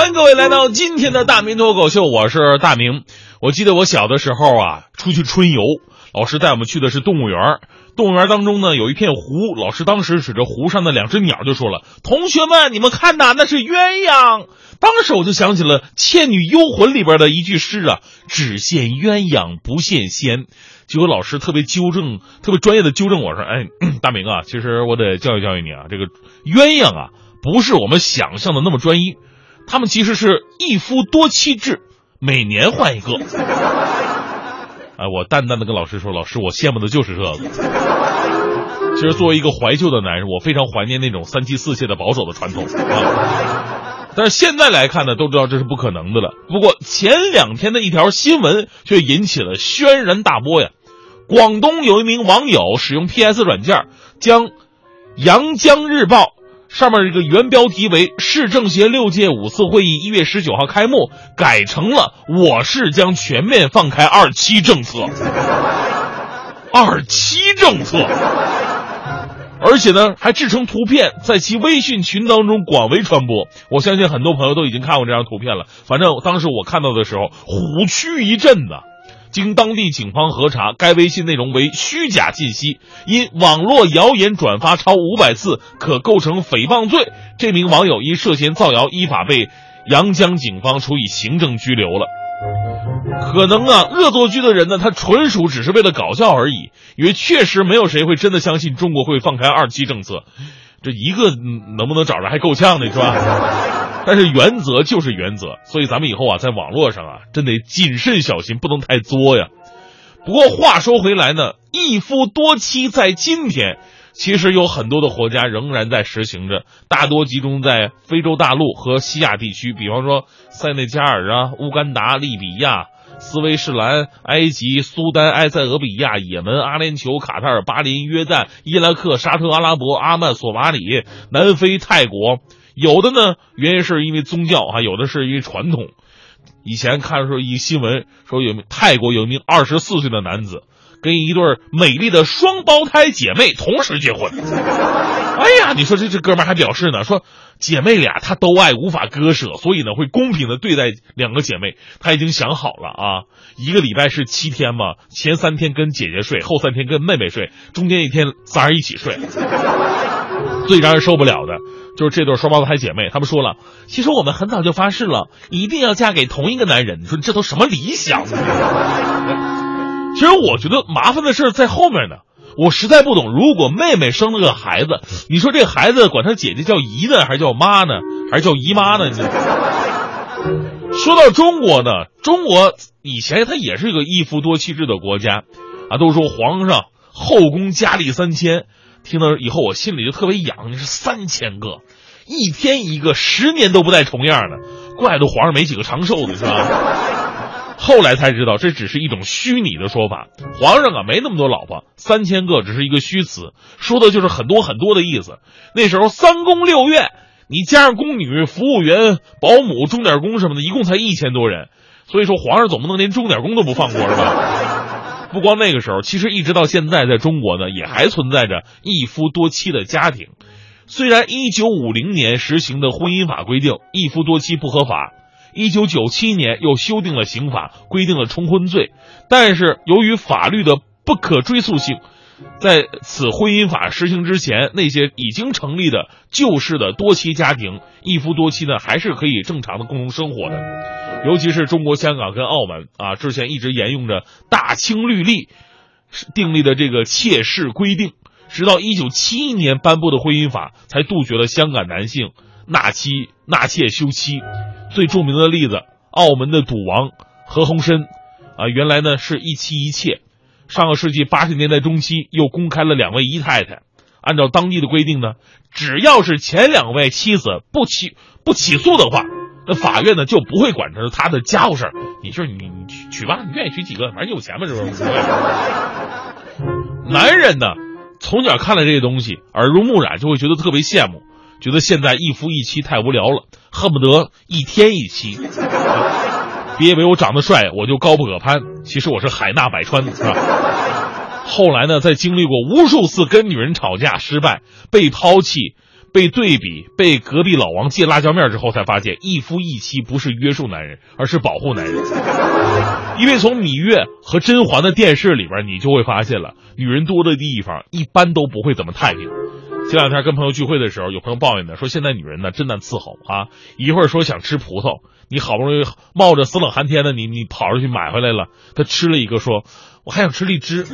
欢迎各位来到今天的大明脱口秀，我是大明。我记得我小的时候啊，出去春游，老师带我们去的是动物园。动物园当中呢，有一片湖，老师当时指着湖上的两只鸟就说了：“同学们，你们看呐，那是鸳鸯。”当时我就想起了《倩女幽魂》里边的一句诗啊：“只羡鸳鸯不羡仙。”结果老师特别纠正，特别专业的纠正我说：“哎，大明啊，其实我得教育教育你啊，这个鸳鸯啊，不是我们想象的那么专一，他们其实是一夫多妻制，每年换一个。”哎，我淡淡的跟老师说：“老师，我羡慕的就是这个。”其实作为一个怀旧的男人，我非常怀念那种三妻四妾的保守的传统啊。但是现在来看呢，都知道这是不可能的了。不过前两天的一条新闻却引起了轩然大波呀。广东有一名网友使用 PS 软件，将《阳江日报》上面这个原标题为“市政协六届五次会议一月十九号开幕”改成了“我市将全面放开二期政策”。二期政策。而且呢，还制成图片，在其微信群当中广为传播。我相信很多朋友都已经看过这张图片了。反正当时我看到的时候，虎躯一震呐。经当地警方核查，该微信内容为虚假信息，因网络谣言转发超五百次，可构成诽谤罪。这名网友因涉嫌造谣，依法被阳江警方处以行政拘留了。可能啊，恶作剧的人呢，他纯属只是为了搞笑而已，因为确实没有谁会真的相信中国会放开二期政策，这一个能不能找着还够呛的是吧？但是原则就是原则，所以咱们以后啊，在网络上啊，真得谨慎小心，不能太作呀。不过话说回来呢，一夫多妻在今天。其实有很多的国家仍然在实行着，大多集中在非洲大陆和西亚地区，比方说塞内加尔啊、乌干达、利比亚、斯威士兰、埃及、苏丹、埃塞俄比亚、也门、阿联酋、卡塔尔、巴林、约旦、伊拉克、沙特阿拉伯、阿曼、索马里、南非、泰国。有的呢，原因是因为宗教啊，有的是因为传统。以前看的时候一新闻说，有泰国有一名二十四岁的男子。跟一对美丽的双胞胎姐妹同时结婚，哎呀，你说这这哥们还表示呢，说姐妹俩他都爱，无法割舍，所以呢会公平的对待两个姐妹。他已经想好了啊，一个礼拜是七天嘛，前三天跟姐姐睡，后三天跟妹妹睡，中间一天仨人一起睡。最让人受不了的就是这对双胞胎姐妹，他们说了，其实我们很早就发誓了，一定要嫁给同一个男人。你说这都什么理想？其实我觉得麻烦的事在后面呢。我实在不懂，如果妹妹生了个孩子，你说这孩子管他姐姐叫姨呢，还是叫妈呢，还是叫姨妈呢？说到中国呢，中国以前它也是一个一夫多妻制的国家，啊，都说皇上后宫佳丽三千，听到以后我心里就特别痒。你是三千个，一天一个，十年都不带重样的，怪不得皇上没几个长寿的，是吧？后来才知道，这只是一种虚拟的说法。皇上啊，没那么多老婆，三千个只是一个虚词，说的就是很多很多的意思。那时候三宫六院，你加上宫女、服务员、保姆、钟点工什么的，一共才一千多人。所以说，皇上总不能连钟点工都不放过，是吧？不光那个时候，其实一直到现在，在中国呢，也还存在着一夫多妻的家庭。虽然一九五零年实行的婚姻法规定一夫多妻不合法。一九九七年又修订了刑法，规定了重婚罪，但是由于法律的不可追溯性，在此婚姻法实行之前，那些已经成立的旧式的多妻家庭，一夫多妻呢，还是可以正常的共同生活的。尤其是中国香港跟澳门啊，之前一直沿用着大清律例订立的这个妾室规定，直到一九七一年颁布的婚姻法，才杜绝了香港男性纳妻纳妾休妻。最著名的例子，澳门的赌王何鸿燊，啊，原来呢是一妻一妾，上个世纪八十年代中期又公开了两位姨太太。按照当地的规定呢，只要是前两位妻子不起不起诉的话，那法院呢就不会管着他的家务事儿。你是你你娶娶吧，你愿意娶几个，反正有钱嘛，是不是？男人呢，从小看了这些东西，耳濡目染，就会觉得特别羡慕。觉得现在一夫一妻太无聊了，恨不得一天一妻。别以为我长得帅，我就高不可攀。其实我是海纳百川，是吧？后来呢，在经历过无数次跟女人吵架失败、被抛弃、被对比，被隔壁老王借辣椒面之后，才发现一夫一妻不是约束男人，而是保护男人。因为从芈月和甄嬛的电视里边，你就会发现了，女人多的地方一般都不会怎么太平。前两天跟朋友聚会的时候，有朋友抱怨呢，说现在女人呢真难伺候啊！一会儿说想吃葡萄，你好不容易冒着死冷寒天的你，你跑出去买回来了，他吃了一个，说我还想吃荔枝。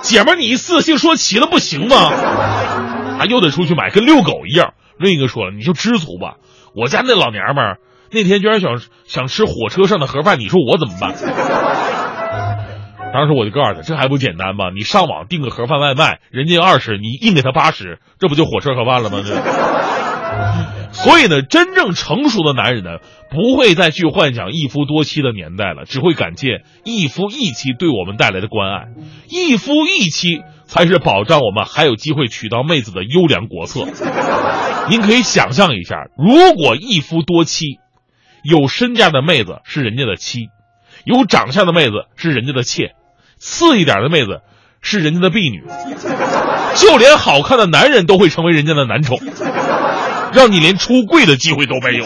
姐们，你一次性说齐了不行吗？啊，又得出去买，跟遛狗一样。另一个说了，你就知足吧。我家那老娘们儿那天居然想想吃火车上的盒饭，你说我怎么办？当时我就告诉他，这还不简单吗？你上网订个盒饭外卖，人家二十，你硬给他八十，这不就火车盒饭了吗？这。所以呢，真正成熟的男人呢，不会再去幻想一夫多妻的年代了，只会感谢一夫一妻对我们带来的关爱。一夫一妻才是保障我们还有机会娶到妹子的优良国策。您可以想象一下，如果一夫多妻，有身价的妹子是人家的妻，有长相的妹子是人家的妾，次一点的妹子是人家的婢女，就连好看的男人都会成为人家的男宠。让你连出柜的机会都没有，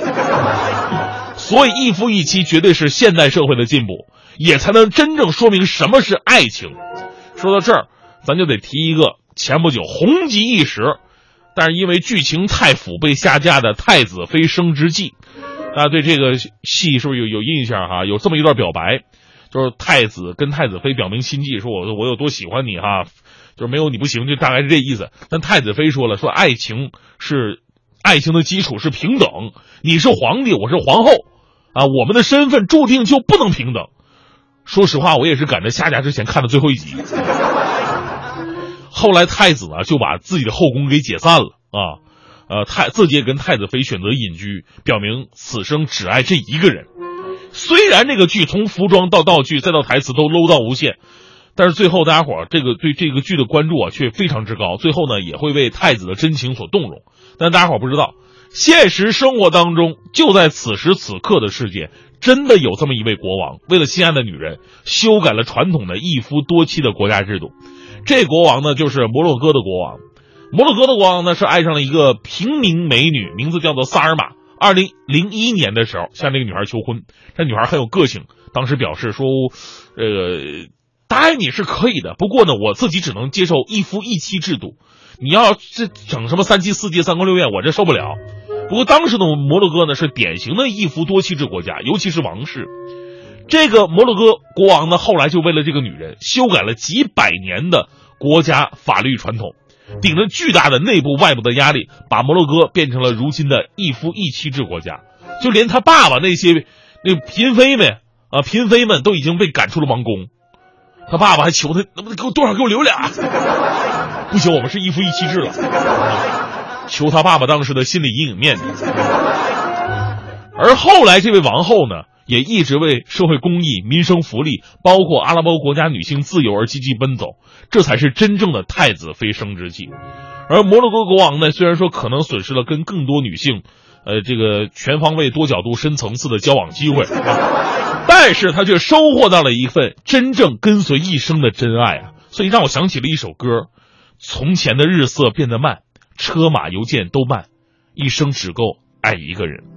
所以一夫一妻绝对是现代社会的进步，也才能真正说明什么是爱情。说到这儿，咱就得提一个前不久红极一时，但是因为剧情太腐被下架的《太子妃升职记》。大家对这个戏是不是有有印象哈？有这么一段表白，就是太子跟太子妃表明心迹，说我我有多喜欢你哈，就是没有你不行，就大概是这意思。但太子妃说了，说爱情是。爱情的基础是平等，你是皇帝，我是皇后，啊，我们的身份注定就不能平等。说实话，我也是赶在下架之前看的最后一集。后来太子呢就把自己的后宫给解散了啊，呃，太自己也跟太子妃选择隐居，表明此生只爱这一个人。虽然这个剧从服装到道具再到台词都 low 到无限，但是最后大家伙这个对这个剧的关注啊却非常之高，最后呢也会为太子的真情所动容。但大家伙不知道，现实生活当中，就在此时此刻的世界，真的有这么一位国王，为了心爱的女人，修改了传统的一夫多妻的国家制度。这国王呢，就是摩洛哥的国王。摩洛哥的国王呢，是爱上了一个平民美女，名字叫做萨尔玛。二零零一年的时候，向这个女孩求婚。这女孩很有个性，当时表示说：“呃，答应你是可以的，不过呢，我自己只能接受一夫一妻制度。”你要这整什么三妻四妾三宫六院，我这受不了。不过当时的摩洛哥呢是典型的一夫多妻制国家，尤其是王室。这个摩洛哥国王呢后来就为了这个女人修改了几百年的国家法律传统，顶着巨大的内部外部的压力，把摩洛哥变成了如今的一夫一妻制国家。就连他爸爸那些那嫔妃们啊，嫔妃们都已经被赶出了王宫。他爸爸还求他能不能给我多少给我留俩。不行，我们是一夫一妻制了。求他爸爸当时的心理阴影面积。而后来这位王后呢，也一直为社会公益、民生福利，包括阿拉伯国家女性自由而积极奔走，这才是真正的太子妃升职记。而摩洛哥国王呢，虽然说可能损失了跟更多女性，呃，这个全方位、多角度、深层次的交往机会，但是他却收获到了一份真正跟随一生的真爱啊！所以让我想起了一首歌。从前的日色变得慢，车马邮件都慢，一生只够爱一个人。